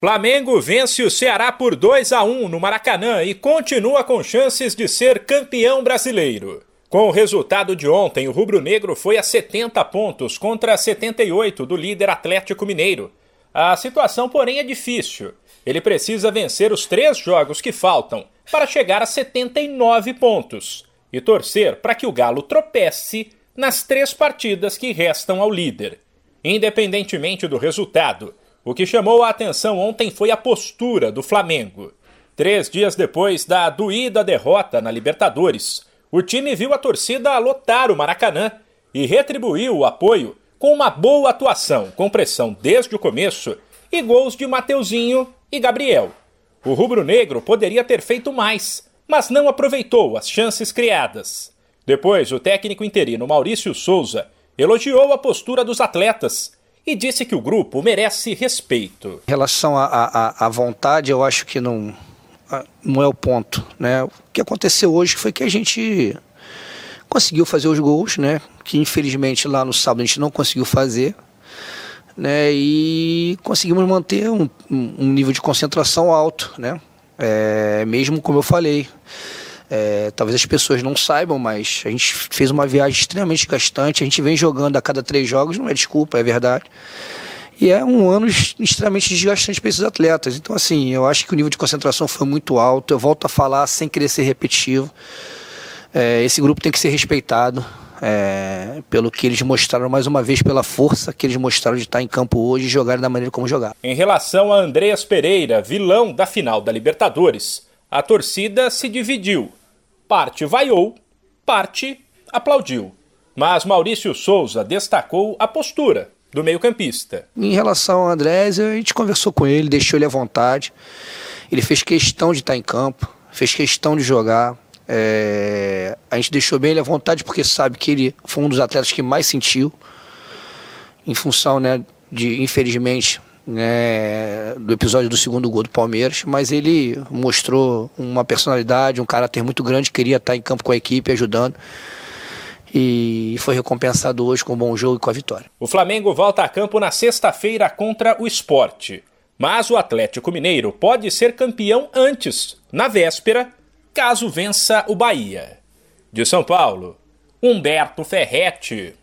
Flamengo vence o Ceará por 2 a 1 no Maracanã e continua com chances de ser campeão brasileiro. Com o resultado de ontem, o rubro-negro foi a 70 pontos contra 78 do líder Atlético Mineiro. A situação, porém, é difícil. Ele precisa vencer os três jogos que faltam para chegar a 79 pontos e torcer para que o Galo tropece nas três partidas que restam ao líder. Independentemente do resultado, o que chamou a atenção ontem foi a postura do Flamengo. Três dias depois da doída derrota na Libertadores, o time viu a torcida lotar o Maracanã e retribuiu o apoio com uma boa atuação, com pressão desde o começo e gols de Mateuzinho e Gabriel. O rubro-negro poderia ter feito mais, mas não aproveitou as chances criadas. Depois, o técnico interino Maurício Souza elogiou a postura dos atletas e disse que o grupo merece respeito. Em relação à vontade, eu acho que não, não é o ponto. Né? O que aconteceu hoje foi que a gente conseguiu fazer os gols, né? que infelizmente lá no sábado a gente não conseguiu fazer. Né, e conseguimos manter um, um nível de concentração alto, né? É, mesmo como eu falei, é, talvez as pessoas não saibam, mas a gente fez uma viagem extremamente gastante. A gente vem jogando a cada três jogos, não é desculpa, é verdade. E é um ano extremamente desgastante para esses atletas. Então, assim, eu acho que o nível de concentração foi muito alto. Eu volto a falar sem querer ser repetitivo. É, esse grupo tem que ser respeitado. É, pelo que eles mostraram mais uma vez, pela força que eles mostraram de estar em campo hoje e jogar da maneira como jogar. Em relação a Andreas Pereira, vilão da final da Libertadores, a torcida se dividiu. Parte vaiou, parte aplaudiu. Mas Maurício Souza destacou a postura do meio-campista. Em relação ao Andrés, a gente conversou com ele, deixou ele à vontade. Ele fez questão de estar em campo, fez questão de jogar. É... A gente deixou bem ele à vontade porque sabe que ele foi um dos atletas que mais sentiu, em função, né, de infelizmente né, do episódio do segundo gol do Palmeiras, mas ele mostrou uma personalidade, um caráter muito grande, queria estar em campo com a equipe ajudando e foi recompensado hoje com um bom jogo e com a vitória. O Flamengo volta a campo na sexta-feira contra o Esporte, mas o Atlético Mineiro pode ser campeão antes, na véspera, caso vença o Bahia. De São Paulo, Humberto Ferretti.